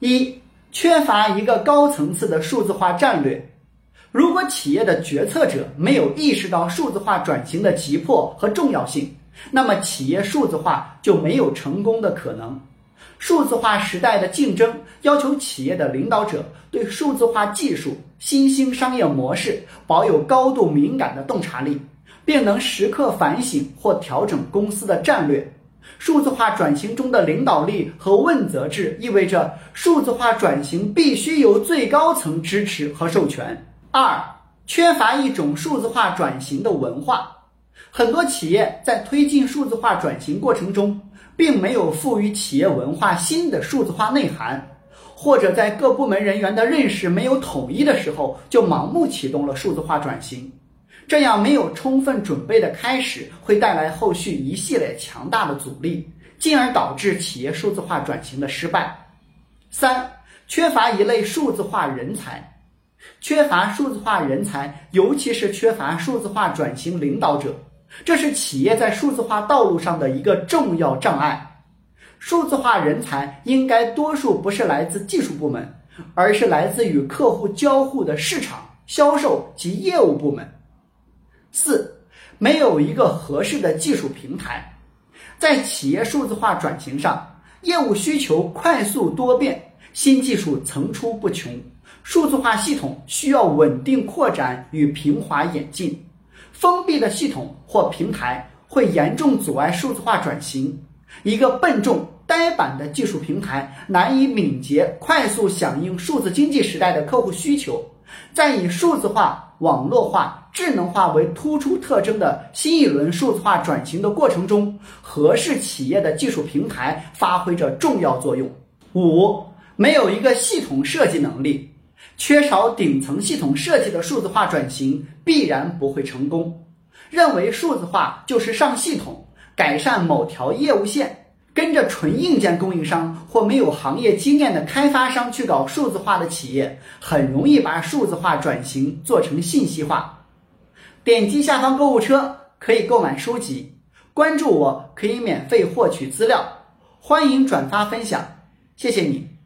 一、缺乏一个高层次的数字化战略。如果企业的决策者没有意识到数字化转型的急迫和重要性，那么企业数字化就没有成功的可能。数字化时代的竞争要求企业的领导者对数字化技术、新兴商业模式保有高度敏感的洞察力，并能时刻反省或调整公司的战略。数字化转型中的领导力和问责制意味着数字化转型必须由最高层支持和授权。二、缺乏一种数字化转型的文化。很多企业在推进数字化转型过程中，并没有赋予企业文化新的数字化内涵，或者在各部门人员的认识没有统一的时候，就盲目启动了数字化转型。这样没有充分准备的开始，会带来后续一系列强大的阻力，进而导致企业数字化转型的失败。三、缺乏一类数字化人才，缺乏数字化人才，尤其是缺乏数字化转型领导者。这是企业在数字化道路上的一个重要障碍。数字化人才应该多数不是来自技术部门，而是来自与客户交互的市场、销售及业务部门。四，没有一个合适的技术平台。在企业数字化转型上，业务需求快速多变，新技术层出不穷，数字化系统需要稳定扩展与平滑演进。封闭的系统或平台会严重阻碍数字化转型。一个笨重、呆板的技术平台难以敏捷、快速响应数字经济时代的客户需求。在以数字化、网络化、智能化为突出特征的新一轮数字化转型的过程中，合适企业的技术平台发挥着重要作用。五、没有一个系统设计能力。缺少顶层系统设计的数字化转型必然不会成功。认为数字化就是上系统、改善某条业务线，跟着纯硬件供应商或没有行业经验的开发商去搞数字化的企业，很容易把数字化转型做成信息化。点击下方购物车可以购买书籍，关注我可以免费获取资料，欢迎转发分享，谢谢你。